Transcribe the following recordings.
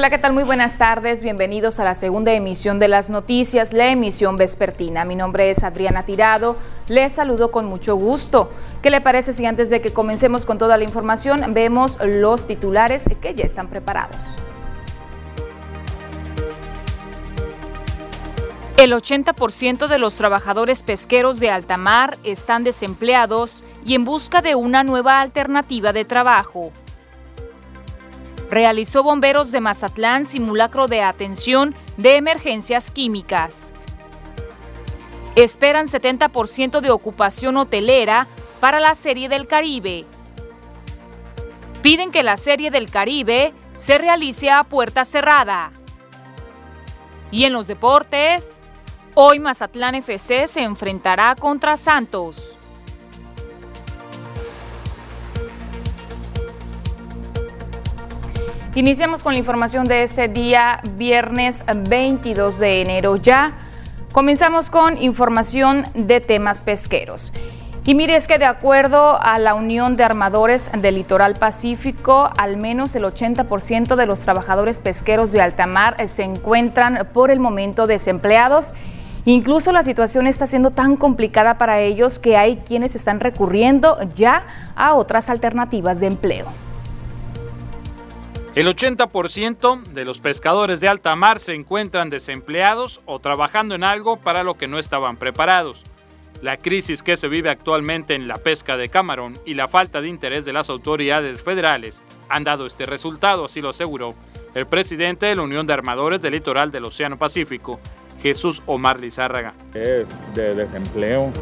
Hola, ¿qué tal? Muy buenas tardes. Bienvenidos a la segunda emisión de las noticias, la emisión vespertina. Mi nombre es Adriana Tirado. Les saludo con mucho gusto. ¿Qué le parece si antes de que comencemos con toda la información vemos los titulares que ya están preparados? El 80% de los trabajadores pesqueros de alta mar están desempleados y en busca de una nueva alternativa de trabajo realizó Bomberos de Mazatlán simulacro de atención de emergencias químicas. Esperan 70% de ocupación hotelera para la Serie del Caribe. Piden que la Serie del Caribe se realice a puerta cerrada. Y en los deportes, hoy Mazatlán FC se enfrentará contra Santos. Iniciamos con la información de este día, viernes 22 de enero ya. Comenzamos con información de temas pesqueros. Y mire, es que de acuerdo a la Unión de Armadores del Litoral Pacífico, al menos el 80% de los trabajadores pesqueros de alta mar se encuentran por el momento desempleados. Incluso la situación está siendo tan complicada para ellos que hay quienes están recurriendo ya a otras alternativas de empleo. El 80% de los pescadores de alta mar se encuentran desempleados o trabajando en algo para lo que no estaban preparados. La crisis que se vive actualmente en la pesca de camarón y la falta de interés de las autoridades federales han dado este resultado, así lo aseguró el presidente de la Unión de Armadores del Litoral del Océano Pacífico, Jesús Omar Lizárraga. Es de desempleo.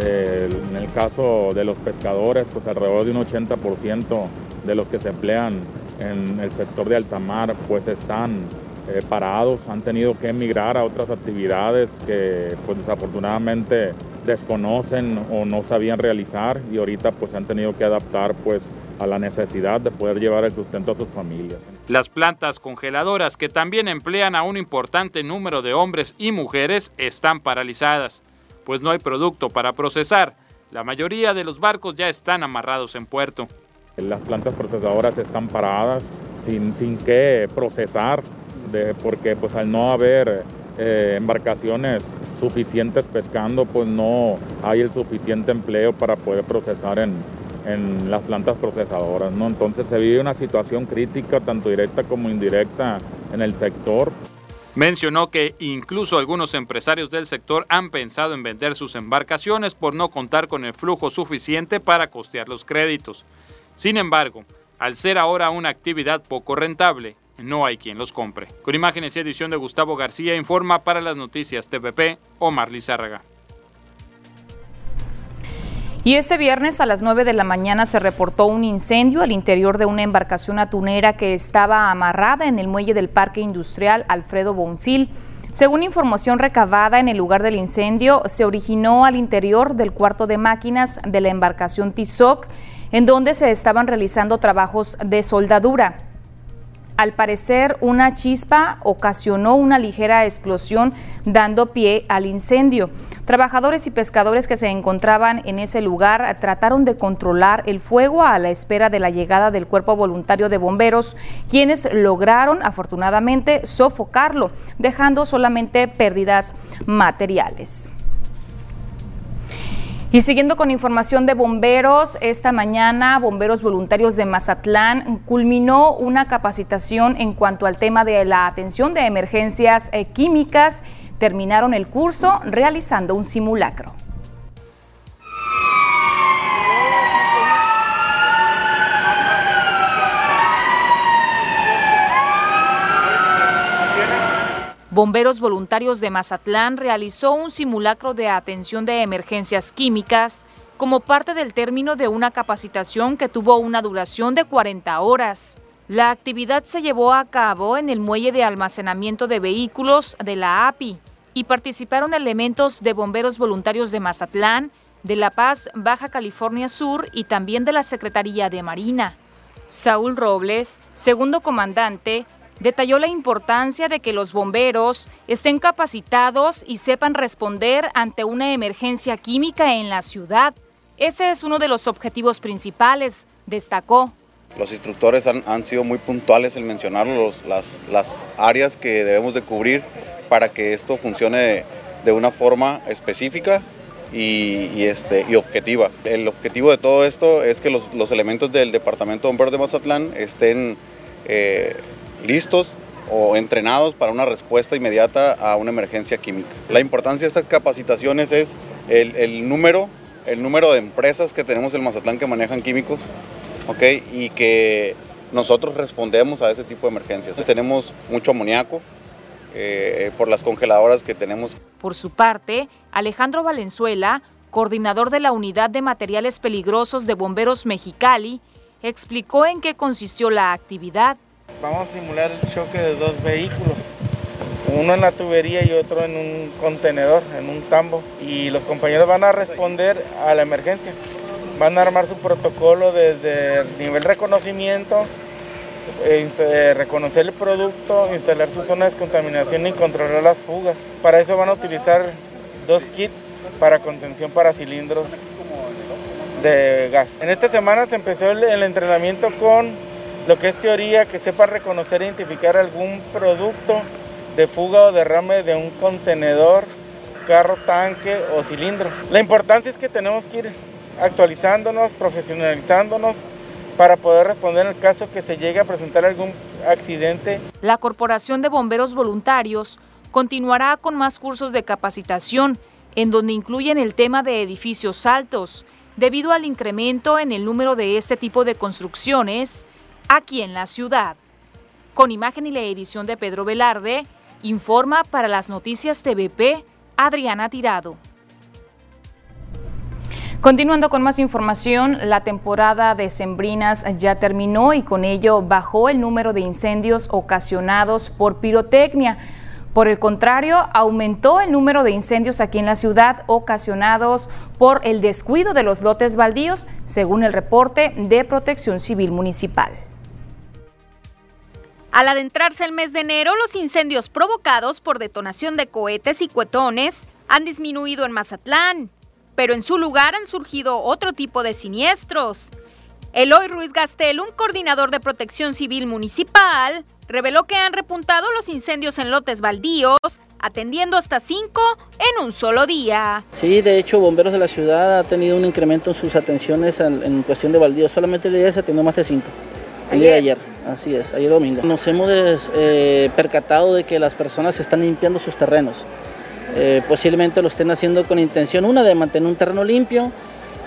Eh, en el caso de los pescadores, pues alrededor de un 80% de los que se emplean en el sector de alta mar pues están eh, parados, han tenido que emigrar a otras actividades que pues desafortunadamente desconocen o no sabían realizar y ahorita pues han tenido que adaptar pues a la necesidad de poder llevar el sustento a sus familias. Las plantas congeladoras que también emplean a un importante número de hombres y mujeres están paralizadas, pues no hay producto para procesar. La mayoría de los barcos ya están amarrados en puerto. Las plantas procesadoras están paradas sin, sin qué procesar, porque pues al no haber eh, embarcaciones suficientes pescando, pues no hay el suficiente empleo para poder procesar en, en las plantas procesadoras. Entonces se vive una situación crítica, tanto directa como indirecta, en el sector. Mencionó que incluso algunos empresarios del sector han pensado en vender sus embarcaciones por no contar con el flujo suficiente para costear los créditos. Sin embargo, al ser ahora una actividad poco rentable, no hay quien los compre. Con imágenes y edición de Gustavo García informa para las noticias TPP Omar Lizárraga. Y este viernes a las 9 de la mañana se reportó un incendio al interior de una embarcación atunera que estaba amarrada en el muelle del Parque Industrial Alfredo Bonfil. Según información recabada en el lugar del incendio, se originó al interior del cuarto de máquinas de la embarcación Tizoc en donde se estaban realizando trabajos de soldadura. Al parecer, una chispa ocasionó una ligera explosión dando pie al incendio. Trabajadores y pescadores que se encontraban en ese lugar trataron de controlar el fuego a la espera de la llegada del cuerpo voluntario de bomberos, quienes lograron afortunadamente sofocarlo, dejando solamente pérdidas materiales. Y siguiendo con información de bomberos, esta mañana Bomberos Voluntarios de Mazatlán culminó una capacitación en cuanto al tema de la atención de emergencias eh, químicas. Terminaron el curso realizando un simulacro. Bomberos Voluntarios de Mazatlán realizó un simulacro de atención de emergencias químicas como parte del término de una capacitación que tuvo una duración de 40 horas. La actividad se llevó a cabo en el muelle de almacenamiento de vehículos de la API y participaron elementos de Bomberos Voluntarios de Mazatlán, de La Paz, Baja California Sur y también de la Secretaría de Marina. Saúl Robles, segundo comandante, detalló la importancia de que los bomberos estén capacitados y sepan responder ante una emergencia química en la ciudad. Ese es uno de los objetivos principales, destacó. Los instructores han, sido muy puntuales en mencionar las, las áreas que debemos de cubrir para que esto funcione de una forma específica y, este, y objetiva. El objetivo de todo esto es que los, elementos del Departamento de Bomberos de Mazatlán estén eh, listos o entrenados para una respuesta inmediata a una emergencia química. La importancia de estas capacitaciones es el, número, el número de empresas que tenemos en Mazatlán que manejan químicos ¿okay? y que nosotros respondemos a ese tipo de emergencias. Tenemos mucho amoníaco, eh, por las congeladoras que tenemos. Por su parte, Alejandro Valenzuela, coordinador de la Unidad de Materiales Peligrosos de Bomberos Mexicali, explicó en qué consistió la actividad. Vamos a simular el choque de dos vehículos, uno en la tubería y otro en un contenedor, en un tambo, y los compañeros van a responder a la emergencia. Van a armar su protocolo desde el nivel reconocimiento, eh, reconocer el producto, instalar su zona de descontaminación y controlar las fugas. Para eso van a utilizar dos kits para contención para cilindros de gas. En esta semana se empezó el, entrenamiento con lo que es teoría, que sepa reconocer e identificar algún producto de fuga o derrame de un contenedor, carro, tanque o cilindro. La importancia es que tenemos que ir actualizándonos, profesionalizándonos para poder responder en el caso que se llegue a presentar algún accidente. La Corporación de Bomberos Voluntarios continuará con más cursos de capacitación, en donde incluyen el tema de edificios altos, debido al incremento en el número de este tipo de construcciones aquí en la ciudad. Con imagen y la edición de Pedro Velarde, informa para las noticias TVP Adriana Tirado. Continuando con más información, la temporada de sembrinas ya terminó y con ello bajó el número de incendios ocasionados por pirotecnia. Por el contrario, aumentó el número de incendios aquí en la ciudad ocasionados por el descuido de los lotes baldíos, según el reporte de Protección Civil Municipal. Al adentrarse el mes de enero, los incendios provocados por detonación de cohetes y cuetones han disminuido en Mazatlán pero en su lugar han surgido otro tipo de siniestros. Eloy Ruiz Gastel, un coordinador de protección civil municipal, reveló que han repuntado los incendios en lotes baldíos, atendiendo hasta cinco en un solo día. Sí, de hecho, Bomberos de la Ciudad ha tenido un incremento en sus atenciones en, cuestión de baldíos. Solamente el día se atendió más de cinco. El día de ayer, así es, ayer domingo. Nos hemos eh, percatado de que las personas están limpiando sus terrenos. Eh, posiblemente lo estén haciendo con intención, una, de mantener un terreno limpio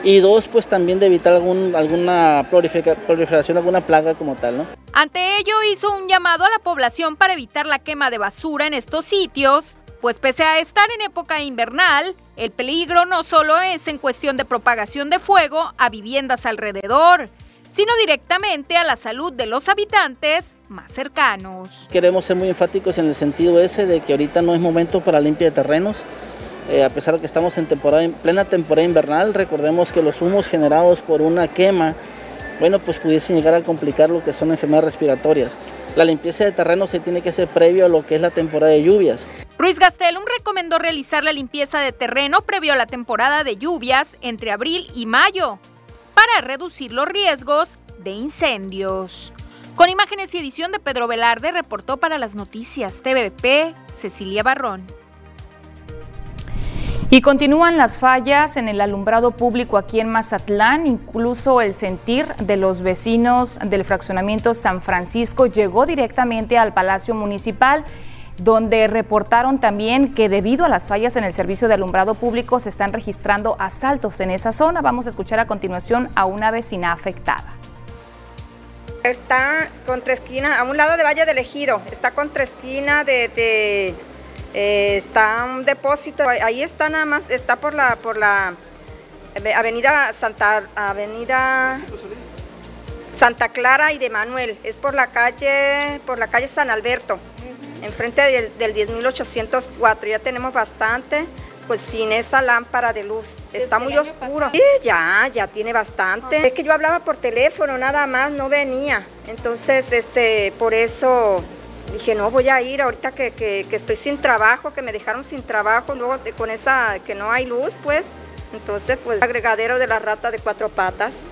y dos, pues también de evitar algún, alguna proliferación, alguna plaga como tal, ¿no? Ante ello hizo un llamado a la población para evitar la quema de basura en estos sitios, pues pese a estar en época invernal, el peligro no solo es en cuestión de propagación de fuego a viviendas alrededor, sino directamente a la salud de los habitantes más cercanos. Queremos ser muy enfáticos en el sentido ese de que ahorita no es momento para limpia de terrenos. Eh, a pesar de que estamos en, temporada, en plena temporada invernal, recordemos que los humos generados por una quema, bueno, pues pudiesen llegar a complicar lo que son enfermedades respiratorias. La limpieza de terreno se tiene que hacer previo a lo que es la temporada de lluvias. Ruiz Gastelum recomendó realizar la limpieza de terreno previo a la temporada de lluvias entre abril y mayo para reducir los riesgos de incendios. Con imágenes y edición de Pedro Velarde, reportó para las noticias TVP Cecilia Barrón. Y continúan las fallas en el alumbrado público aquí en Mazatlán, incluso el sentir de los vecinos del fraccionamiento San Francisco llegó directamente al Palacio Municipal donde reportaron también que debido a las fallas en el servicio de alumbrado público se están registrando asaltos en esa zona. Vamos a escuchar a continuación a una vecina afectada. Está contra esquina, a un lado de Valle del Ejido, está contra esquina de, eh, está un depósito, ahí está nada más, está por la, por la avenida Santa, avenida Santa Clara y de Manuel, es por la calle, por la calle San Alberto enfrente del, del 10.804. Ya tenemos bastante, pues sin esa lámpara de luz. Está muy oscuro. Sí, ya, ya tiene bastante. Es que yo hablaba por teléfono, nada más, no venía. Entonces, este, por eso dije, no, voy a ir ahorita que, que, estoy sin trabajo, que me dejaron sin trabajo, luego con esa, que no hay luz, pues. Entonces, pues, agregadero de la rata de cuatro patas.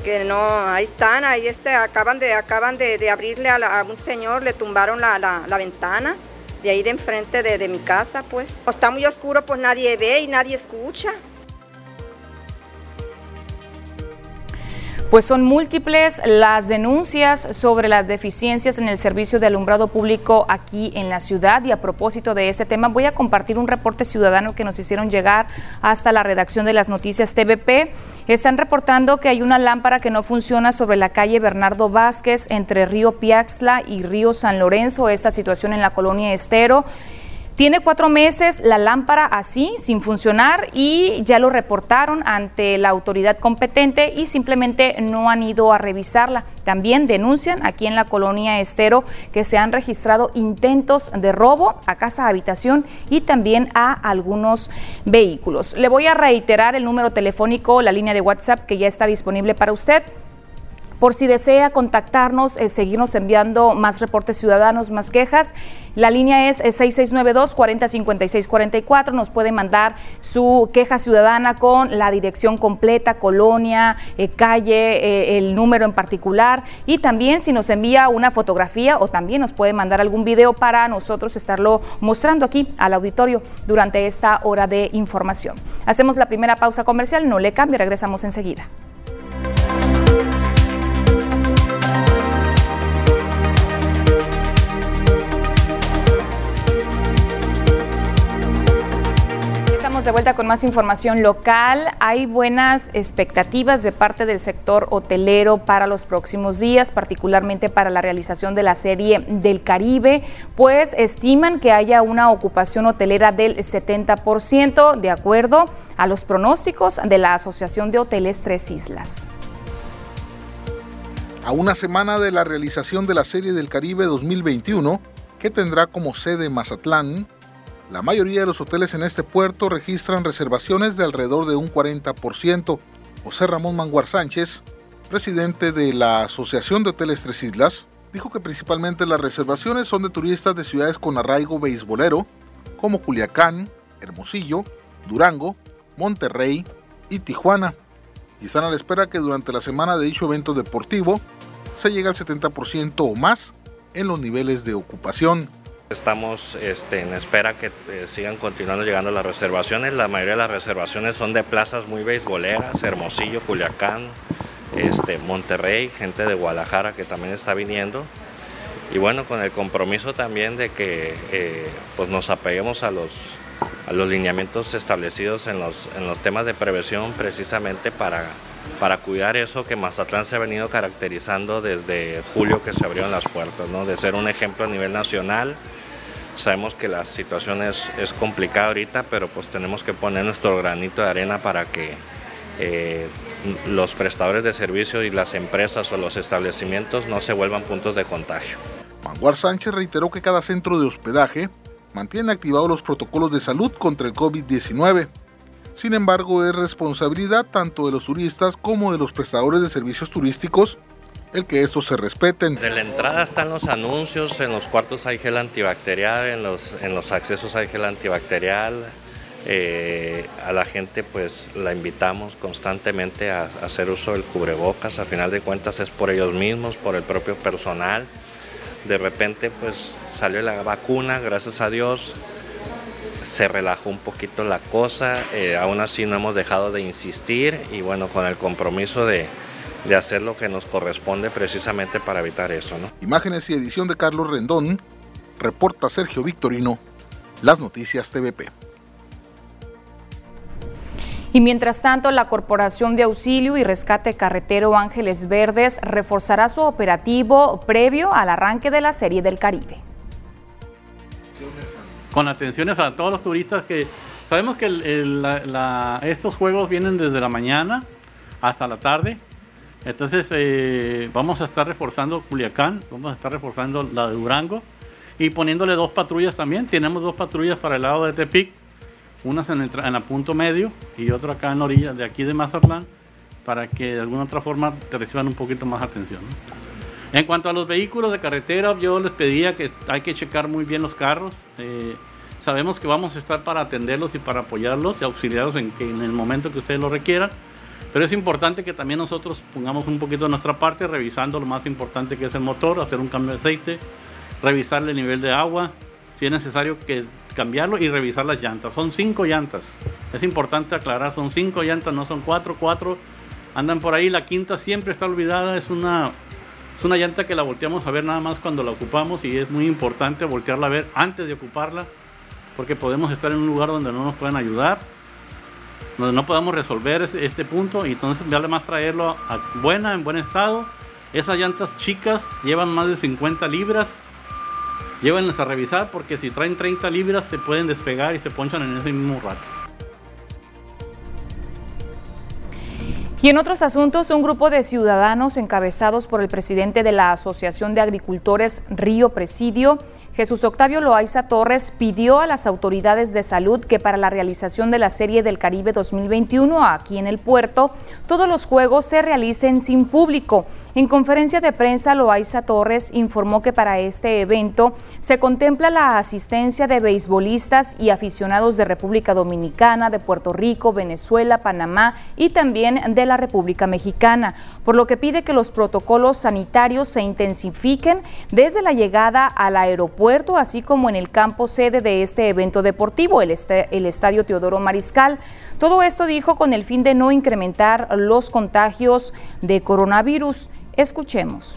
Que no, ahí están, ahí este, acaban de, acaban de, abrirle a, un señor, le tumbaron la, la, ventana de ahí de enfrente de, de mi casa, pues. Está muy oscuro, pues nadie ve y nadie escucha. Pues son múltiples las denuncias sobre las deficiencias en el servicio de alumbrado público aquí en la ciudad y a propósito de ese tema voy a compartir un reporte ciudadano que nos hicieron llegar hasta la redacción de las noticias TVP. Están reportando que hay una lámpara que no funciona sobre la calle Bernardo Vázquez entre Río Piaxla y Río San Lorenzo, esa situación en la colonia Estero. Tiene cuatro meses la lámpara así, sin funcionar, y ya lo reportaron ante la autoridad competente y simplemente no han ido a revisarla. También denuncian aquí en la colonia Estero que se han registrado intentos de robo a casa habitación y también a algunos vehículos. Le voy a reiterar el número telefónico, la línea de WhatsApp que ya está disponible para usted. Por si desea contactarnos, eh, seguirnos enviando más reportes ciudadanos, más quejas, la línea es 6692-405644. Eh, Nos puede mandar su queja ciudadana con la dirección completa, colonia, eh, calle, el número en particular. Y también si nos envía una fotografía o también nos puede mandar algún video para nosotros estarlo mostrando aquí al auditorio durante esta hora de información. Hacemos la primera pausa comercial, no le cambie, regresamos enseguida. De vuelta con más información local. Hay buenas expectativas de parte del sector hotelero para los próximos días, particularmente para la realización de la serie del Caribe, pues estiman que haya una ocupación hotelera del 70%, de acuerdo a los pronósticos de la Asociación de Hoteles Tres Islas. A una semana de la realización de la serie del Caribe 2021, que tendrá como sede Mazatlán, la mayoría de los hoteles en este puerto registran reservaciones de alrededor de un 40%. José Ramón Manguar Sánchez, presidente de la Asociación de Hoteles Tres Islas, dijo que principalmente las reservaciones son de turistas de ciudades con arraigo beisbolero, como Culiacán, Hermosillo, Durango, Monterrey y Tijuana, y están a la espera que durante la semana de dicho evento deportivo se llegue al 70% o más en los niveles de ocupación. Estamos este, en espera que eh, sigan continuando llegando las reservaciones. La mayoría de las reservaciones son de plazas muy beisboleras, Hermosillo, Culiacán, este, Monterrey, gente de Guadalajara que también está viniendo. Y bueno, con el compromiso también de que eh, pues nos apeguemos a los, a los lineamientos establecidos en los, en los temas de prevención precisamente para, para cuidar eso que Mazatlán se ha venido caracterizando desde julio que se abrieron las puertas, de ser un ejemplo a nivel nacional Sabemos que la situación es, complicada ahorita, pero pues tenemos que poner nuestro granito de arena para que eh, los prestadores de servicios y las empresas o los establecimientos no se vuelvan puntos de contagio. Manguar Sánchez reiteró que cada centro de hospedaje mantiene activados los protocolos de salud contra el COVID-19. Sin embargo, es responsabilidad tanto de los turistas como de los prestadores de servicios turísticos el que estos se respeten. De la entrada están los anuncios, en los cuartos hay gel antibacterial, en los, en los accesos hay gel antibacterial. Eh, a la gente pues la invitamos constantemente a, hacer uso del cubrebocas, a final de cuentas es por ellos mismos, por el propio personal. De repente pues salió la vacuna, gracias a Dios, se relajó un poquito la cosa, eh, aún así no hemos dejado de insistir y bueno, con el compromiso de, de hacer lo que nos corresponde precisamente para evitar eso. ¿no? Imágenes y edición de Carlos Rendón, reporta Sergio Victorino, las noticias TVP. Y mientras tanto, la Corporación de Auxilio y Rescate Carretero Ángeles Verdes reforzará su operativo previo al arranque de la Serie del Caribe. Con atenciones a todos los turistas que sabemos que estos juegos vienen desde la mañana hasta la tarde entonces eh, vamos a estar reforzando Culiacán, vamos a estar reforzando la de Durango y poniéndole dos patrullas también. Tenemos dos patrullas para el lado de Tepic, unas en el, en punto medio y otra acá en orilla de aquí de Mazatlán, para que de alguna otra forma te reciban un poquito más atención. En cuanto a los vehículos de carretera, yo les pedía que hay que checar muy bien los carros. Eh, sabemos que vamos a estar para atenderlos y para apoyarlos y auxiliarlos en, en el momento que ustedes lo requieran Pero es importante que también nosotros pongamos un poquito de nuestra parte, revisando lo más importante que es el motor, hacer un cambio de aceite, revisarle el nivel de agua, si es necesario que cambiarlo y revisar las llantas. Son cinco llantas. Es importante aclarar, son cinco llantas, no son cuatro, cuatro andan por ahí. La quinta siempre está olvidada, es una, es una llanta que la volteamos a ver nada más cuando la ocupamos y es muy importante voltearla a ver antes de ocuparla, porque podemos estar en un lugar donde no nos pueden ayudar no podamos resolver este punto y entonces más traerlo a buena, en buen estado. Esas llantas chicas llevan más de 50 libras. Llévenlas a revisar porque si traen 30 libras se pueden despegar y se ponchan en ese mismo rato. Y en otros asuntos, un grupo de ciudadanos encabezados por el presidente de la Asociación de Agricultores Río Presidio Jesús Octavio Loaiza Torres pidió a las autoridades de salud que para la realización de la Serie del Caribe 2021 aquí en el puerto, todos los juegos se realicen sin público. En conferencia de prensa, Loaiza Torres informó que para este evento se contempla la asistencia de beisbolistas y aficionados de República Dominicana, de Puerto Rico, Venezuela, Panamá y también de la República Mexicana, por lo que pide que los protocolos sanitarios se intensifiquen desde la llegada al aeropuerto, así como en el campo sede de este evento deportivo, el, el Estadio Teodoro Mariscal. Todo esto dijo con el fin de no incrementar los contagios de coronavirus. Escuchemos.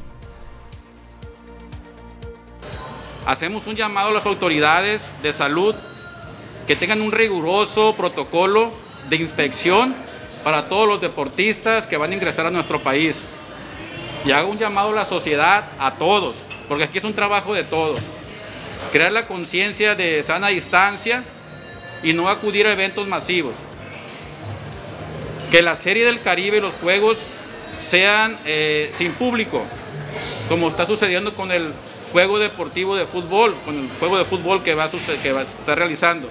Hacemos un llamado a las autoridades de salud que tengan un riguroso protocolo de inspección para todos los deportistas que van a ingresar a nuestro país. Y hago un llamado a la sociedad, a todos, porque aquí es un trabajo de todos. Crear la conciencia de sana distancia y no acudir a eventos masivos. Que la Serie del Caribe y los Juegos sean eh, sin público, como está sucediendo con el juego deportivo de fútbol, con el juego de fútbol que va a, que va a estar realizando.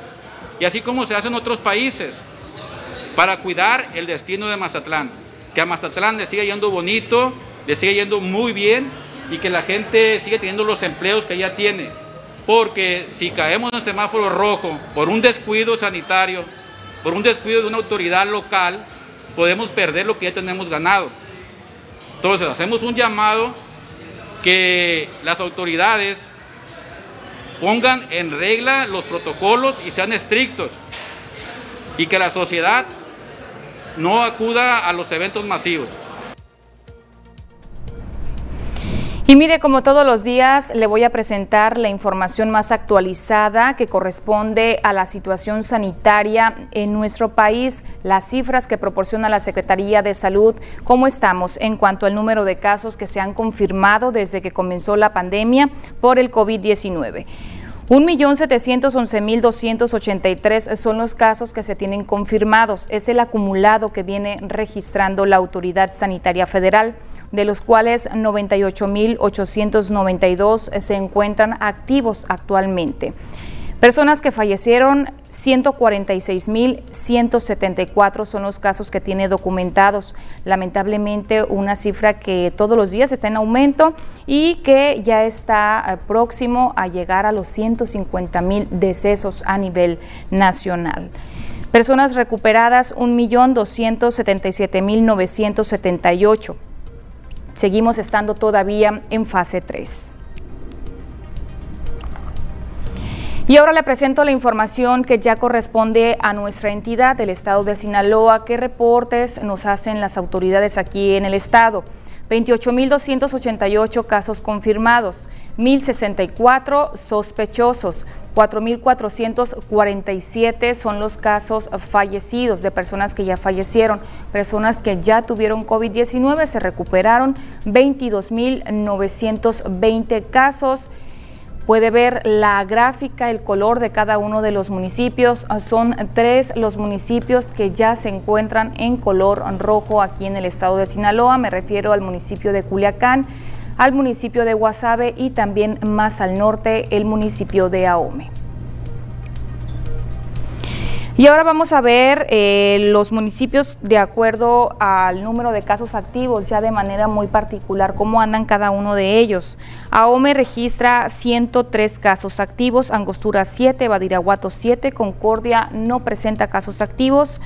Y así como se hace en otros países, para cuidar el destino de Mazatlán. Que a Mazatlán le siga yendo bonito, le siga yendo muy bien y que la gente siga teniendo los empleos que ya tiene. Porque si caemos en semáforo rojo por un descuido sanitario, por un descuido de una autoridad local, podemos perder lo que ya tenemos ganado. Entonces hacemos un llamado que las autoridades pongan en regla los protocolos y sean estrictos y que la sociedad no acuda a los eventos masivos. Y mire, como todos los días, le voy a presentar la información más actualizada que corresponde a la situación sanitaria en nuestro país, las cifras que proporciona la Secretaría de Salud, cómo estamos en cuanto al número de casos que se han confirmado desde que comenzó la pandemia por el COVID-19. 1.711.283 son los casos que se tienen confirmados. Es el acumulado que viene registrando la Autoridad Sanitaria Federal de los cuales 98.892 se encuentran activos actualmente. Personas que fallecieron, 146.174 son los casos que tiene documentados. Lamentablemente una cifra que todos los días está en aumento y que ya está eh, próximo a llegar a los 150.000 decesos a nivel nacional. Personas recuperadas, 1.277.978. Seguimos estando todavía en fase 3. Y ahora le presento la información que ya corresponde a nuestra entidad, del estado de Sinaloa. ¿Qué reportes nos hacen las autoridades aquí en el estado? 28.288 casos confirmados, 1.064 sospechosos, 4.447 son los casos fallecidos de personas que ya fallecieron, personas que ya tuvieron COVID-19, se recuperaron 22.920 casos. Puede ver la gráfica, el color de cada uno de los municipios. Son tres los municipios que ya se encuentran en color rojo aquí en el estado de Sinaloa. Me refiero al municipio de Culiacán, al municipio de Guasave y también más al norte el municipio de Ahome. Y ahora vamos a ver eh, los municipios de acuerdo al número de casos activos, ya de manera muy particular, cómo andan cada uno de ellos. Ahome registra 103 casos activos, Angostura 7, Badiraguato 7, Concordia no presenta casos activos.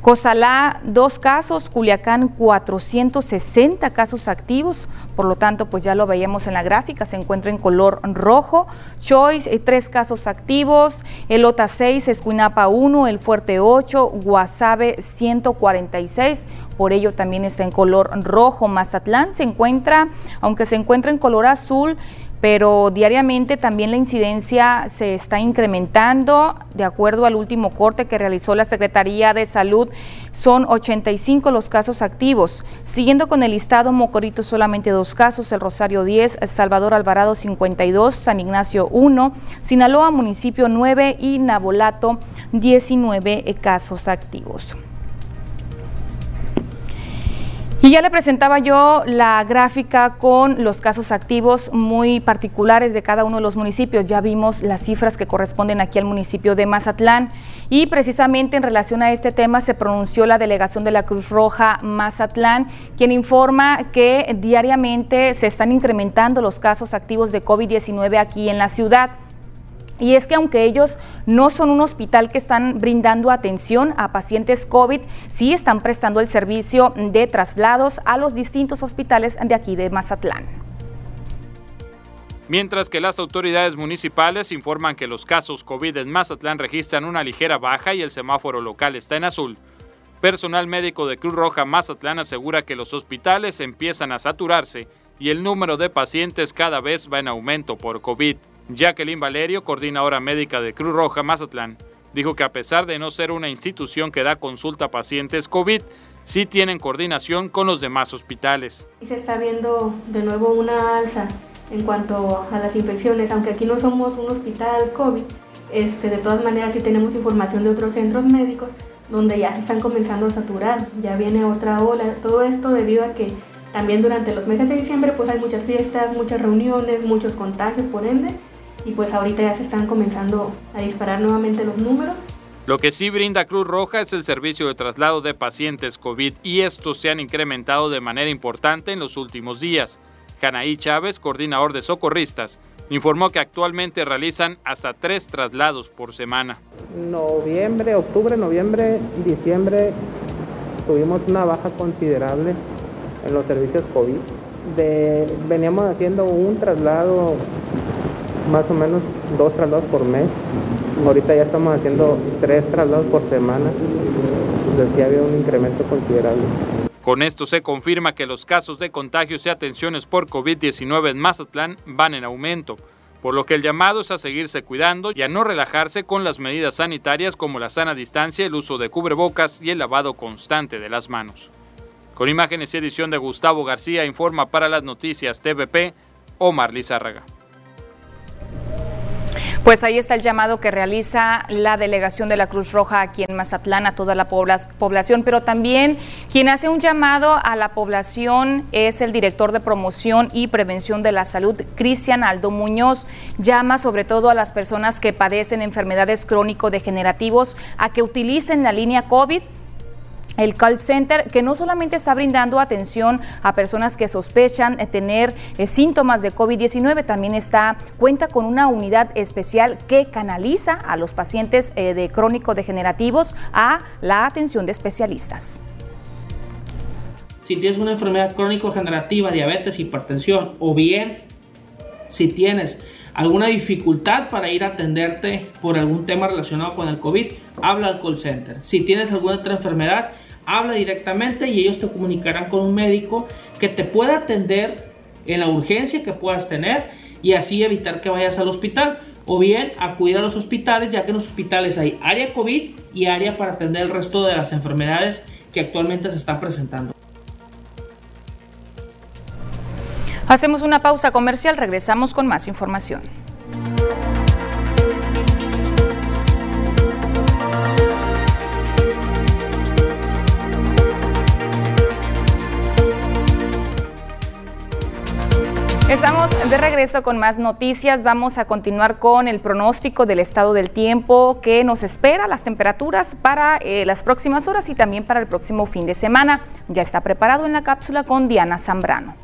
Cozalá, dos casos, Culiacán, 460 casos activos, por lo tanto, pues ya lo veíamos en la gráfica, se encuentra en color rojo. Choice, eh, tres casos activos, Elota 6, Escuinapa 1, El Fuerte 8, Guasave 146, por ello también está en color rojo. Mazatlán se encuentra, aunque se encuentra en color azul, pero diariamente también la incidencia se está incrementando. De acuerdo al último corte que realizó la Secretaría de Salud, son 85 los casos activos. Siguiendo con el listado, Mocorito solamente dos casos, El Rosario 10, Salvador Alvarado 52, San Ignacio 1, Sinaloa municipio 9 y Nabolato 19 casos activos. Y ya le presentaba yo la gráfica con los casos activos muy particulares de cada uno de los municipios. Ya vimos las cifras que corresponden aquí al municipio de Mazatlán y precisamente en relación a este tema se pronunció la delegación de la Cruz Roja Mazatlán, quien informa que diariamente se están incrementando los casos activos de COVID-19 aquí en la ciudad. Y es que aunque ellos no son un hospital que están brindando atención a pacientes COVID, sí están prestando el servicio de traslados a los distintos hospitales de aquí de Mazatlán. Mientras que las autoridades municipales informan que los casos COVID en Mazatlán registran una ligera baja y el semáforo local está en azul, personal médico de Cruz Roja Mazatlán asegura que los hospitales empiezan a saturarse y el número de pacientes cada vez va en aumento por COVID. Jacqueline Valerio, coordinadora médica de Cruz Roja Mazatlán, dijo que a pesar de no ser una institución que da consulta a pacientes COVID, sí tienen coordinación con los demás hospitales. Se está viendo de nuevo una alza en cuanto a las infecciones, aunque aquí no somos un hospital COVID, este, de todas maneras sí tenemos información de otros centros médicos donde ya se están comenzando a saturar, ya viene otra ola, todo esto debido a que también durante los meses de diciembre pues hay muchas fiestas, muchas reuniones, muchos contagios, por ende, y pues ahorita ya se están comenzando a disparar nuevamente los números. Lo que sí brinda Cruz Roja es el servicio de traslado de pacientes COVID y estos se han incrementado de manera importante en los últimos días. Janaí Chávez, coordinador de socorristas, informó que actualmente realizan hasta tres traslados por semana. Noviembre, octubre, noviembre, diciembre tuvimos una baja considerable en los servicios COVID. De, veníamos haciendo un traslado más o menos dos traslados por mes. Ahorita ya estamos haciendo tres traslados por semana. Entonces había un incremento considerable. Con esto se confirma que los casos de contagios y atenciones por COVID-19 en Mazatlán van en aumento, por lo que el llamado es a seguirse cuidando y a no relajarse con las medidas sanitarias como la sana distancia, el uso de cubrebocas y el lavado constante de las manos. Con imágenes y edición de Gustavo García informa para las noticias TVP Omar Lizárraga. Pues ahí está el llamado que realiza la delegación de la Cruz Roja aquí en Mazatlán a toda la población, pero también quien hace un llamado a la población es el director de promoción y prevención de la salud, Cristian Aldo Muñoz. Llama sobre todo a las personas que padecen enfermedades crónico-degenerativos a que utilicen la línea COVID el call center que no solamente está brindando atención a personas que sospechan tener eh, síntomas de COVID-19, también está cuenta con una unidad especial que canaliza a los pacientes eh, de crónico degenerativos a la atención de especialistas. Si tienes una enfermedad crónico-degenerativa, diabetes, hipertensión o bien si tienes alguna dificultad para ir a atenderte por algún tema relacionado con el COVID, habla al call center. Si tienes alguna otra enfermedad, habla directamente y ellos te comunicarán con un médico que te pueda atender en la urgencia que puedas tener y así evitar que vayas al hospital o bien acudir a los hospitales ya que en los hospitales hay área COVID y área para atender el resto de las enfermedades que actualmente se están presentando. Hacemos una pausa comercial, regresamos con más información. Estamos de regreso con más noticias. Vamos a continuar con el pronóstico del estado del tiempo que nos espera, las temperaturas para eh, las próximas horas y también para el próximo fin de semana. Ya está preparado en la cápsula con Diana Zambrano.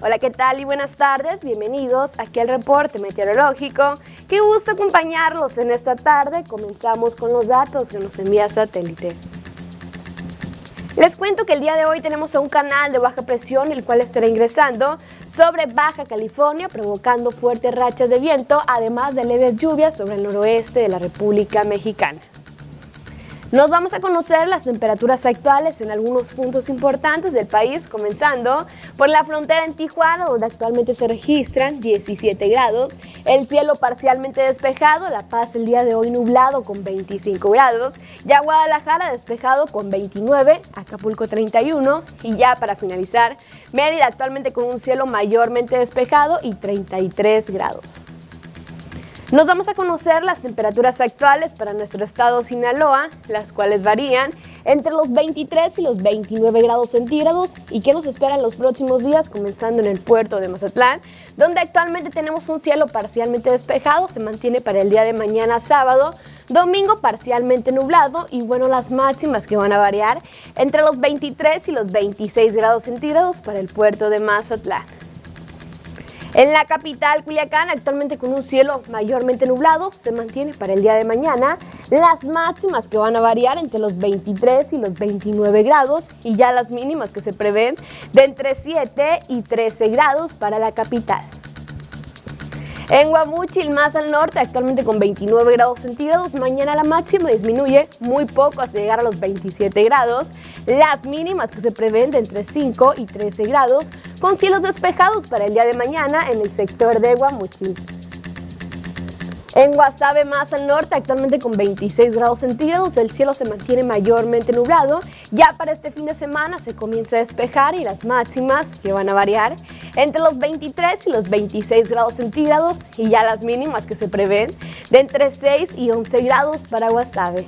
Hola, ¿qué tal y buenas tardes? Bienvenidos aquí al reporte meteorológico. Qué gusto acompañarlos en esta tarde. Comenzamos con los datos que nos envía satélite. Les cuento que el día de hoy tenemos a un canal de baja presión, el cual estará ingresando sobre Baja California, provocando fuertes rachas de viento, además de leves lluvias sobre el noroeste de la República Mexicana. Nos vamos a conocer las temperaturas actuales en algunos puntos importantes del país, comenzando por la frontera en Tijuana, donde actualmente se registran 17 grados, el cielo parcialmente despejado, La Paz el día de hoy nublado con 25 grados, ya Guadalajara despejado con 29, Acapulco 31 y ya para finalizar, Mérida actualmente con un cielo mayormente despejado y 33 grados. Nos vamos a conocer las temperaturas actuales para nuestro estado Sinaloa, las cuales varían entre los 23 y los 29 grados centígrados. Y que nos esperan los próximos días, comenzando en el puerto de Mazatlán, donde actualmente tenemos un cielo parcialmente despejado, se mantiene para el día de mañana sábado, domingo parcialmente nublado. Y bueno, las máximas que van a variar entre los 23 y los 26 grados centígrados para el puerto de Mazatlán. En la capital, Culiacán, actualmente con un cielo mayormente nublado, se mantiene para el día de mañana las máximas que van a variar entre los 23 y los 29 grados y ya las mínimas que se prevén de entre 7 y 13 grados para la capital. En Guamuchil, más al norte, actualmente con 29 grados centígrados, mañana la máxima disminuye muy poco hasta llegar a los 27 grados. Las mínimas que se prevén de entre 5 y 13 grados, con cielos despejados para el día de mañana en el sector de Guamuchil. En Guasave, más al norte, actualmente con 26 grados centígrados, el cielo se mantiene mayormente nublado. Ya para este fin de semana se comienza a despejar y las máximas que van a variar entre los 23 y los 26 grados centígrados y ya las mínimas que se prevén de entre 6 y 11 grados para Guasave.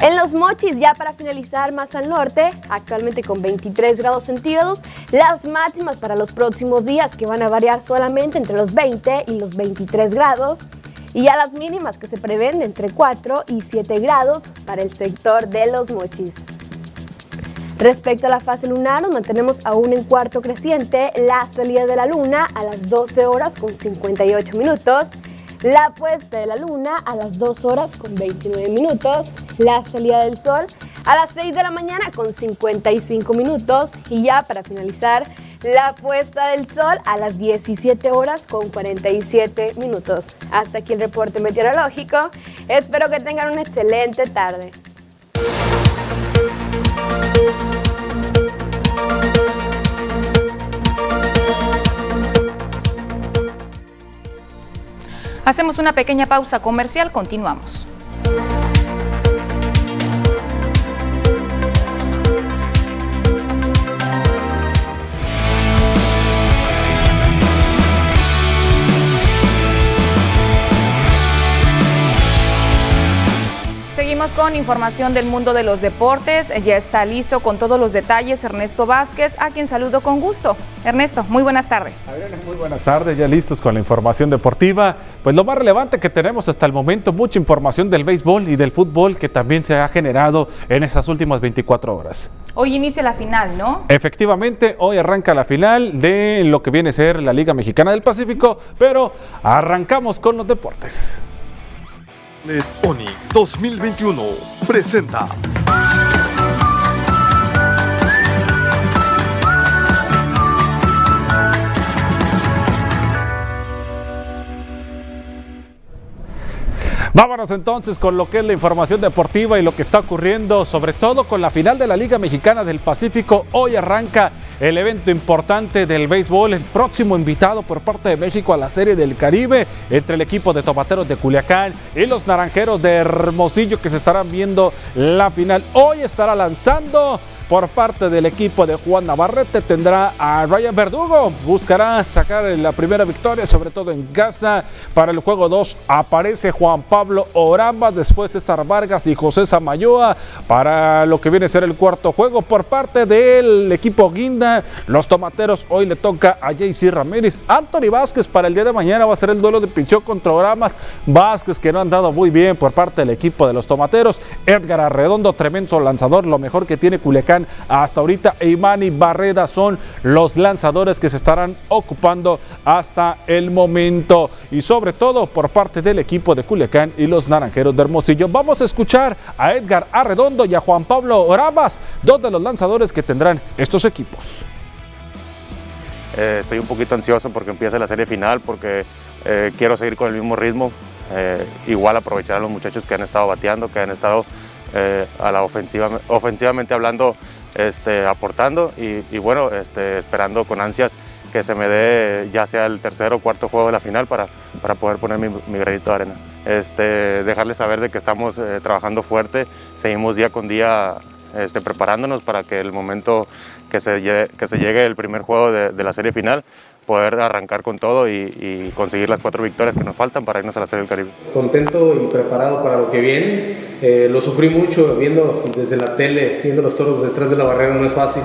En los mochis, ya para finalizar más al norte, actualmente con 23 grados centígrados, las máximas para los próximos días que van a variar solamente entre los 20 y los 23 grados, y ya las mínimas que se prevén entre 4 y 7 grados para el sector de los mochis. Respecto a la fase lunar, nos mantenemos aún en cuarto creciente, la salida de la luna a las 12 horas con 58 minutos, la puesta de la luna a las 2 horas con 29 minutos, la salida del sol a las 6 de la mañana con 55 minutos y ya para finalizar la puesta del sol a las 17 horas con 47 minutos. Hasta aquí el reporte meteorológico. Espero que tengan una excelente tarde. Hacemos una pequeña pausa comercial, continuamos. Con información del mundo de los deportes. Ya está listo con todos los detalles Ernesto Vázquez, a quien saludo con gusto. Ernesto, muy buenas tardes. Adriana, muy buenas tardes, ya listos con la información deportiva. Pues lo más relevante que tenemos hasta el momento, mucha información del béisbol y del fútbol que también se ha generado en esas últimas 24 horas. Hoy inicia la final, ¿no? Efectivamente, hoy arranca la final de lo que viene a ser la Liga Mexicana del Pacífico, pero arrancamos con los deportes. Onix 2021 presenta. Vámonos entonces con lo que es la información deportiva y lo que está ocurriendo, sobre todo con la final de la Liga Mexicana del Pacífico. Hoy arranca el evento importante del béisbol, el próximo invitado por parte de México a la Serie del Caribe entre el equipo de Tomateros de Culiacán y los Naranjeros de Hermosillo que se estarán viendo la final. Hoy estará lanzando por parte del equipo de Juan Navarrete tendrá a Ryan Verdugo. Buscará sacar la primera victoria, sobre todo en casa. Para el juego 2 aparece Juan Pablo Oramba, después César Vargas y José Samayoa. Para lo que viene a ser el cuarto juego por parte del equipo Guinda, los tomateros hoy le toca a JC Ramírez. Anthony Vázquez para el día de mañana va a ser el duelo de pinchó contra Oramas. Vázquez que no han dado muy bien por parte del equipo de los tomateros. Edgar Arredondo, tremendo lanzador, lo mejor que tiene Culiacán Hasta ahorita Eimán y Barreda son los lanzadores que se estarán ocupando hasta el momento. Y sobre todo por parte del equipo de Culiacán y los Naranjeros de Hermosillo. Vamos a escuchar a Edgar Arredondo y a Juan Pablo Orabas, dos de los lanzadores que tendrán estos equipos. Eh, estoy un poquito ansioso porque empieza la serie final, porque eh, quiero seguir con el mismo ritmo. Eh, igual aprovechar a los muchachos que han estado bateando, que han estado a la ofensiva, ofensivamente hablando, este, aportando y, bueno, este, esperando con ansias que se me dé ya sea el tercer o cuarto juego de la final para, para poder poner mi, mi granito de arena. Este, dejarles saber de que estamos trabajando fuerte, seguimos día con día este, preparándonos para que el momento que se llegue, que se llegue el primer juego de la serie final, poder arrancar con todo y, conseguir las cuatro victorias que nos faltan para irnos a la Serie del Caribe. Contento y preparado para lo que viene. Eh, lo sufrí mucho viendo desde la tele, viendo los toros detrás de la barrera, no es fácil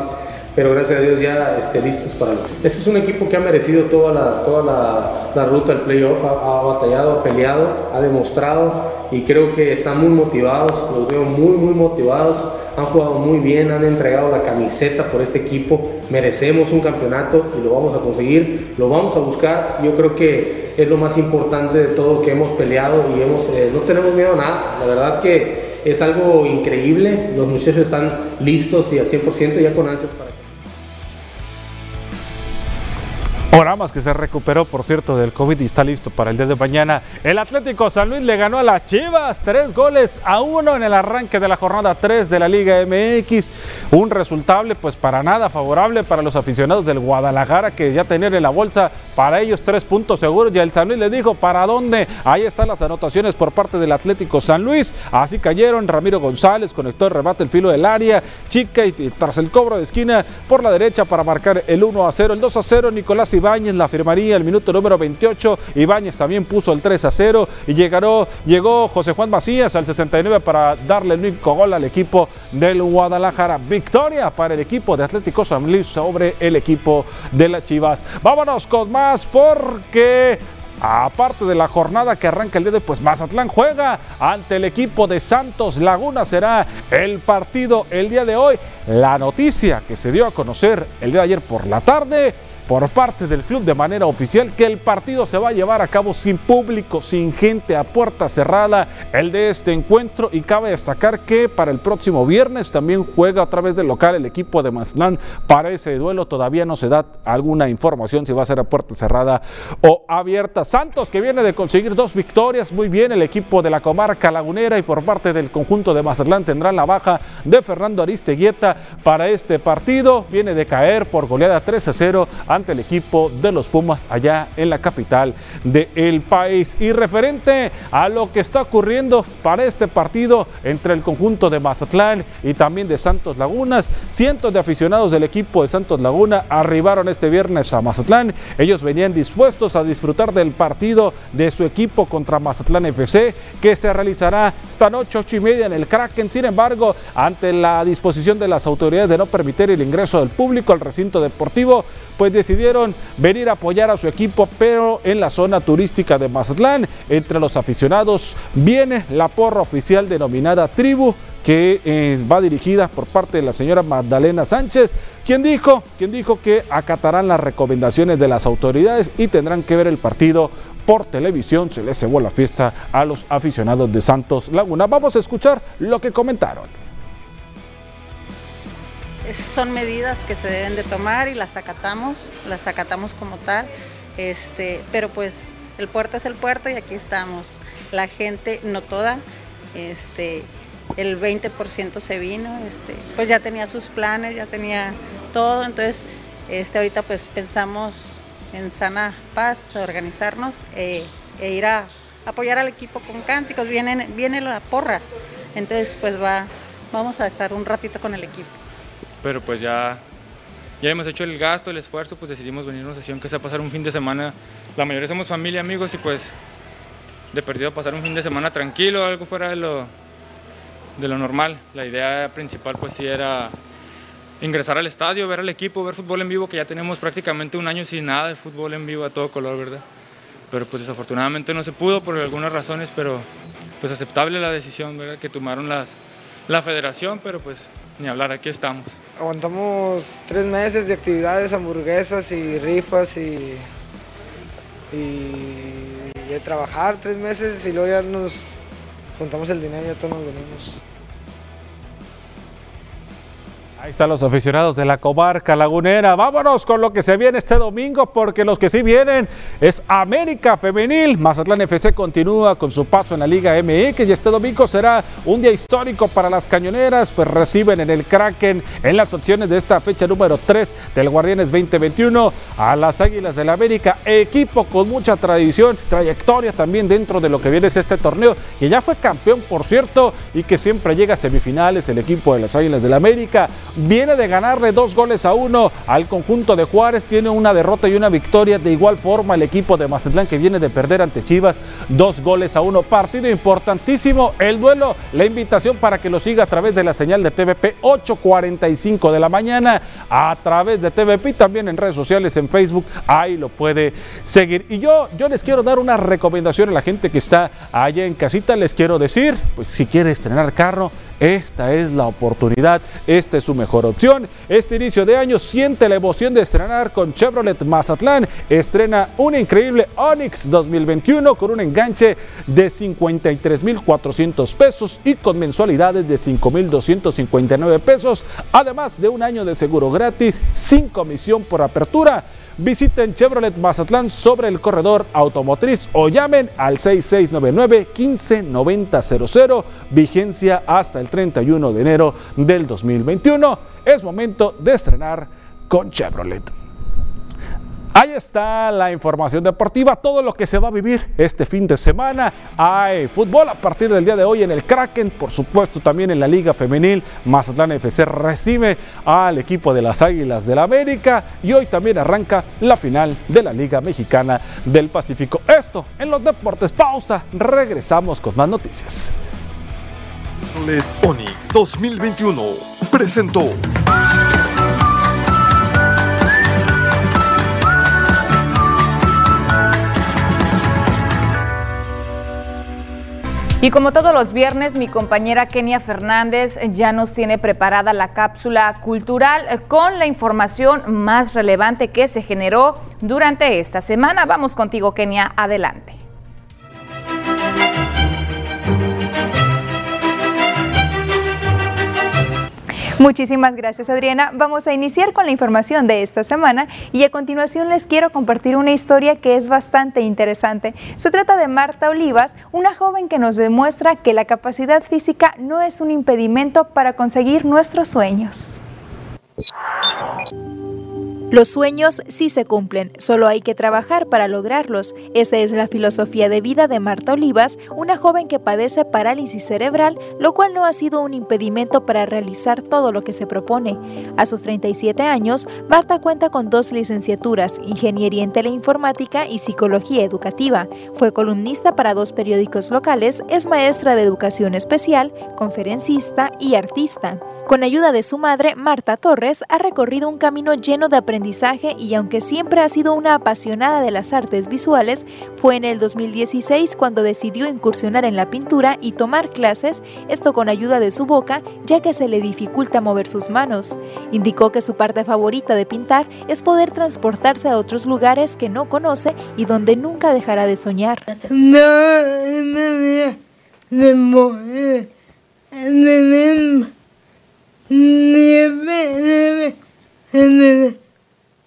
pero gracias a Dios ya este, listos para Este es un equipo que ha merecido toda la, toda la, la ruta del playoff, ha, ha, batallado, ha peleado, ha demostrado y creo que están muy motivados, los veo muy, muy motivados, han jugado muy bien, han entregado la camiseta por este equipo, merecemos un campeonato y lo vamos a conseguir, lo vamos a buscar, yo creo que es lo más importante de todo que hemos peleado y hemos, eh, no tenemos miedo a nada, la verdad que es algo increíble, los muchachos están listos y al 100% ya con ansias para Oramas que se recuperó, por cierto, del COVID y está listo para el día de mañana. El Atlético San Luis le ganó a las Chivas tres goles a uno en el arranque de la jornada 3 de la Liga MX. Un resultable, pues para nada favorable para los aficionados del Guadalajara que ya tenían en la bolsa para ellos tres puntos seguros. Y el San Luis le dijo, ¿para dónde? Ahí están las anotaciones por parte del Atlético San Luis. Así cayeron. Ramiro González conectó el remate el filo del área. Chica y tras el cobro de esquina por la derecha para marcar el 1 a 0. El 2 a 0, Nicolás Ibáñez la firmaría el minuto número 28. Ibáñez también puso el 3 a 0 y llegó José Juan Macías al 69 para darle el único gol al equipo del Guadalajara. Victoria para el equipo de Atlético San Luis sobre el equipo de las Chivas. Vámonos con más porque Aparte de la jornada que arranca el día de hoy, pues Mazatlán juega ante el equipo de Santos Laguna. Será el partido el día de hoy. La noticia que se dio a conocer el día de ayer por la tarde por parte del club de manera oficial que el partido se va a llevar a cabo sin público, sin gente a puerta cerrada, el de este encuentro. Y cabe destacar que para el próximo viernes también juega a través del local el equipo de Mazatlán. Para ese duelo, todavía no se da alguna información si va a ser a puerta cerrada o abierta. Santos que viene de conseguir dos victorias, muy bien el equipo de la comarca lagunera y por parte del conjunto de Mazatlán tendrá la baja de Fernando Aristeguieta para este partido, viene de caer por goleada 3 a 0 ante el equipo de los Pumas allá en la capital del país. Y referente a lo que está ocurriendo para este partido entre el conjunto de Mazatlán y también de Santos Lagunas, cientos de aficionados del equipo de Santos Laguna arribaron este viernes a Mazatlán. Ellos venían dispuestos a disfrutar del partido de su equipo contra Mazatlán FC que se realizará esta noche ocho y media en el Kraken. Sin embargo, ante la disposición de las autoridades de no permitir el ingreso del público al recinto deportivo, pues decidieron venir a apoyar a su equipo, pero en la zona turística de Mazatlán. Entre los aficionados viene la porra oficial denominada Tribu, que eh, va dirigida por parte de la señora Magdalena Sánchez, quien dijo, quien dijo que acatarán las recomendaciones de las autoridades y tendrán que ver el partido por televisión. Se les cebó la fiesta a los aficionados de Santos Laguna. Vamos a escuchar lo que comentaron son medidas que se deben de tomar y las acatamos, las acatamos como tal, este, pero pues el puerto es el puerto y aquí estamos. La gente, no toda, este, el 20% se vino, este, pues ya tenía sus planes, ya tenía todo, entonces este, ahorita pues pensamos en sana paz, organizarnos eh, e ir a apoyar al equipo con cánticos, viene, viene la porra, entonces pues va, vamos a estar un ratito con el equipo pero pues ya, ya hemos hecho el gasto, el esfuerzo, pues decidimos venirnos así, aunque sea pasar un fin de semana. La mayoría somos familia, amigos, y pues de perdido pasar un fin de semana tranquilo, algo fuera de lo, de lo normal. La idea principal pues sí era ingresar al estadio, ver al equipo, ver fútbol en vivo, que ya tenemos prácticamente un año sin nada de fútbol en vivo a todo color, ¿verdad? Pero pues desafortunadamente no se pudo por algunas razones, pero pues aceptable la decisión, ¿verdad? Que tomaron las, la federación, pero pues ni hablar, aquí estamos. Aguantamos tres meses de actividades, hamburguesas y rifas y, de trabajar tres meses y luego ya nos juntamos el dinero y ya todos nos venimos. Ahí están los aficionados de la comarca lagunera. Vámonos con lo que se viene este domingo, porque los que sí vienen es América Femenil. Mazatlán FC continúa con su paso en la Liga MX y este domingo será un día histórico para las cañoneras, pues reciben en el Kraken en las opciones de esta fecha número 3 del Guardianes 2021 a las Águilas del la América, equipo con mucha tradición, trayectoria también dentro de lo que viene es este torneo, que ya fue campeón, por cierto, y que siempre llega a semifinales el equipo de las Águilas del la América viene de ganarle dos goles a uno al conjunto de Juárez, tiene una derrota y una victoria. De igual forma, el equipo de Mazatlán que viene de perder ante Chivas, dos goles a uno. Partido importantísimo, el duelo, la invitación para que lo siga a través de la señal de TVP 8.45 de la mañana, a través de TVP y también en redes sociales, en Facebook, ahí lo puede seguir. Y yo, yo les quiero dar una recomendación a la gente que está allá en casita, les quiero decir, pues si quiere estrenar carro, esta es la oportunidad, esta es su mejor opción. Este inicio de año siente la emoción de estrenar con Chevrolet Mazatlán. Estrena un increíble Onix 2021 con un enganche de 53.400 pesos y con mensualidades de 5.259 pesos, además de un año de seguro gratis sin comisión por apertura. Visiten Chevrolet Mazatlán sobre el corredor automotriz o llamen al 6699-159000, vigencia hasta el 31 de enero del 2021. Es momento de estrenar con Chevrolet. Ahí está la información deportiva, todo lo que se va a vivir este fin de semana. Hay fútbol a partir del día de hoy en el Kraken, por supuesto también en la Liga Femenil. Mazatlán FC recibe al equipo de las Águilas del la América y hoy también arranca la final de la Liga Mexicana del Pacífico. Esto en los deportes. Pausa, regresamos con más noticias. Onix 2021 presentó. Y como todos los viernes, mi compañera Kenia Fernández ya nos tiene preparada la cápsula cultural con la información más relevante que se generó durante esta semana. Vamos contigo, Kenia, adelante. Muchísimas gracias Adriana. Vamos a iniciar con la información de esta semana y a continuación les quiero compartir una historia que es bastante interesante. Se trata de Marta Olivas, una joven que nos demuestra que la capacidad física no es un impedimento para conseguir nuestros sueños. Los sueños sí se cumplen, solo hay que trabajar para lograrlos. Esa es la filosofía de vida de Marta Olivas, una joven que padece parálisis cerebral, lo cual no ha sido un impedimento para realizar todo lo que se propone. A sus 37 años, Marta cuenta con dos licenciaturas, Ingeniería en Teleinformática y Psicología Educativa. Fue columnista para dos periódicos locales, es maestra de educación especial, conferencista y artista. Con ayuda de su madre, Marta Torres ha recorrido un camino lleno de aprendizaje y aunque siempre ha sido una apasionada de las artes visuales, fue en el 2016 cuando decidió incursionar en la pintura y tomar clases, esto con ayuda de su boca, ya que se le dificulta mover sus manos. Indicó que su parte favorita de pintar es poder transportarse a otros lugares que no conoce y donde nunca dejará de soñar.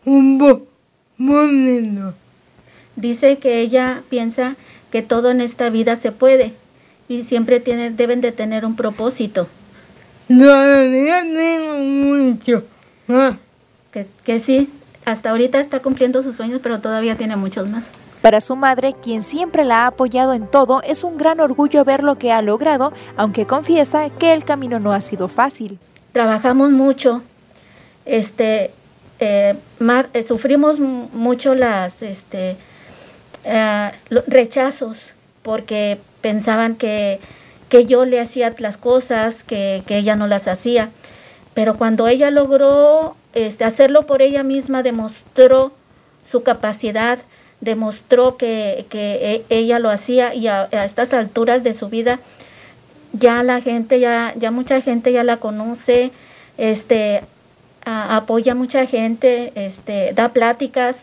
Un momento. Dice que ella piensa que todo en esta vida se puede y siempre tiene, deben de tener un propósito. Todavía tengo mucho. Que, que sí, hasta ahorita está cumpliendo sus sueños, pero todavía tiene muchos más. Para su madre, quien siempre la ha apoyado en todo, es un gran orgullo ver lo que ha logrado, aunque confiesa que el camino no ha sido fácil. Trabajamos mucho, este, eh, eh, sufrimos mucho las este, eh, rechazos porque pensaban que, que, yo le hacía las cosas, que, que, ella no las hacía. Pero cuando ella logró este, hacerlo por ella misma, demostró su capacidad, demostró que, que e, ella lo hacía y a, a, estas alturas de su vida ya la gente, ya, ya mucha gente ya la conoce, este, apoya a mucha gente, este, da pláticas.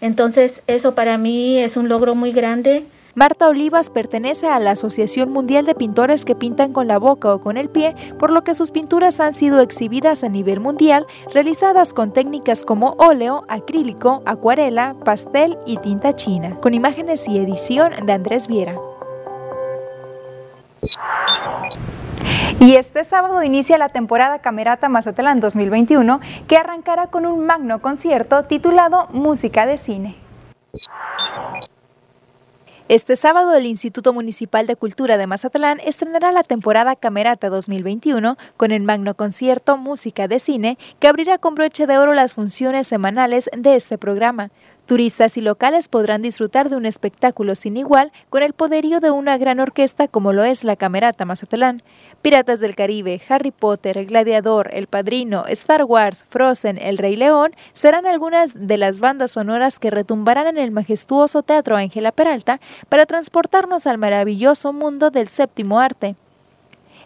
Entonces, eso para mí es un logro muy grande. Marta Olivas pertenece a la Asociación Mundial de Pintores que pintan con la boca o con el pie, por lo que sus pinturas han sido exhibidas a nivel mundial, realizadas con técnicas como óleo, acrílico, acuarela, pastel y tinta china, con imágenes y edición de Andrés Viera. Y este sábado inicia la temporada Camerata Mazatlán 2021, que arrancará con un magno concierto titulado Música de Cine. Este sábado el Instituto Municipal de Cultura de Mazatlán estrenará la temporada Camerata 2021 con el magno concierto Música de Cine que abrirá con broche de oro las funciones semanales de este programa. Turistas y locales podrán disfrutar de un espectáculo sin igual con el poderío de una gran orquesta como lo es la Camerata Mazatlán. Piratas del Caribe, Harry Potter, El Gladiador, El Padrino, Star Wars, Frozen, El Rey León serán algunas de las bandas sonoras que retumbarán en el majestuoso Teatro Ángela Peralta para transportarnos al maravilloso mundo del séptimo arte.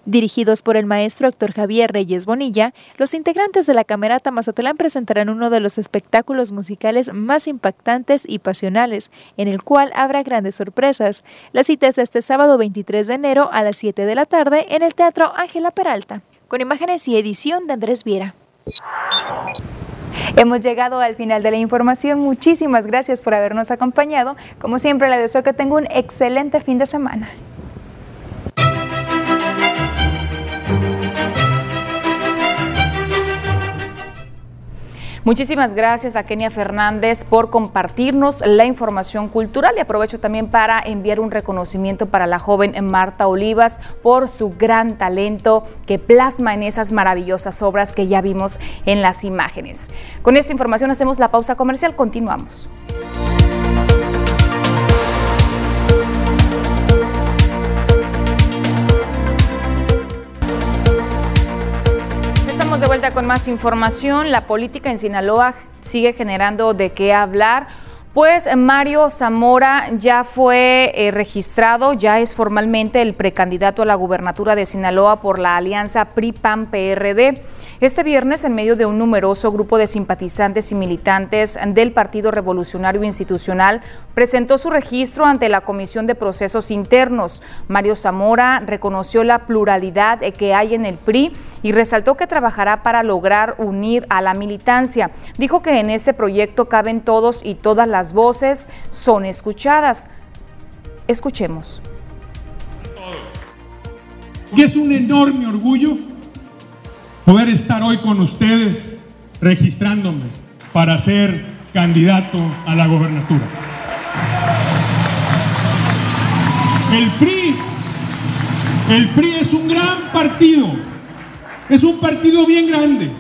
Dirigidos por el maestro Héctor Javier Reyes Bonilla, los integrantes de la Camerata Mazatlán presentarán uno de los espectáculos musicales más impactantes y pasionales, en el cual habrá grandes sorpresas. La cita es este sábado 23 de enero a las 7 de la tarde en el Teatro Ángela Peralta, con imágenes y edición de Andrés Viera. Hemos llegado al final de la información. Muchísimas gracias por habernos acompañado. Como siempre, le deseo que tenga un excelente fin de semana. Muchísimas gracias a Kenia Fernández por compartirnos la información cultural y aprovecho también para enviar un reconocimiento para la joven Marta Olivas por su gran talento que plasma en esas maravillosas obras que ya vimos en las imágenes. Con esta información hacemos la pausa comercial, continuamos. Vuelta con más información. La política en Sinaloa sigue generando de qué hablar. Pues Mario Zamora ya fue eh, registrado, ya es formalmente el precandidato a la gubernatura de Sinaloa por la alianza PRI-PAN-PRD. Este viernes, en medio de un numeroso grupo de simpatizantes y militantes del Partido Revolucionario Institucional, presentó su registro ante la Comisión de Procesos Internos. Mario Zamora reconoció la pluralidad que hay en el PRI y resaltó que trabajará para lograr unir a la militancia. Dijo que en ese proyecto caben todos y todas las voces son escuchadas. Escuchemos. Que es un enorme orgullo poder estar hoy con ustedes registrándome para ser candidato a la gobernatura. El PRI, el PRI es un gran partido, es un partido bien grande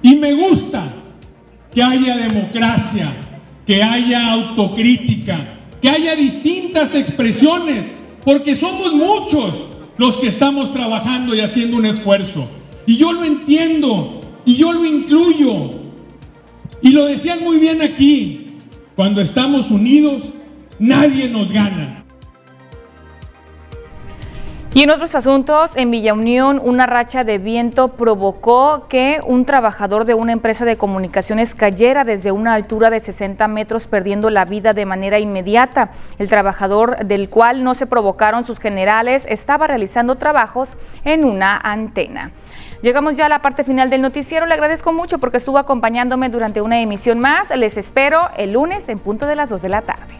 y me gusta que haya democracia, que haya autocrítica, que haya distintas expresiones, porque somos muchos los que estamos trabajando y haciendo un esfuerzo. Y yo lo entiendo y yo lo incluyo. Y lo decían muy bien aquí, cuando estamos unidos, nadie nos gana. Y en otros asuntos, en Villa Unión, una racha de viento provocó que un trabajador de una empresa de comunicaciones cayera desde una altura de 60 metros, perdiendo la vida de manera inmediata. El trabajador, del cual no se provocaron sus generales, estaba realizando trabajos en una antena. Llegamos ya a la parte final del noticiero. Le agradezco mucho porque estuvo acompañándome durante una emisión más. Les espero el lunes en punto de las 2 de la tarde.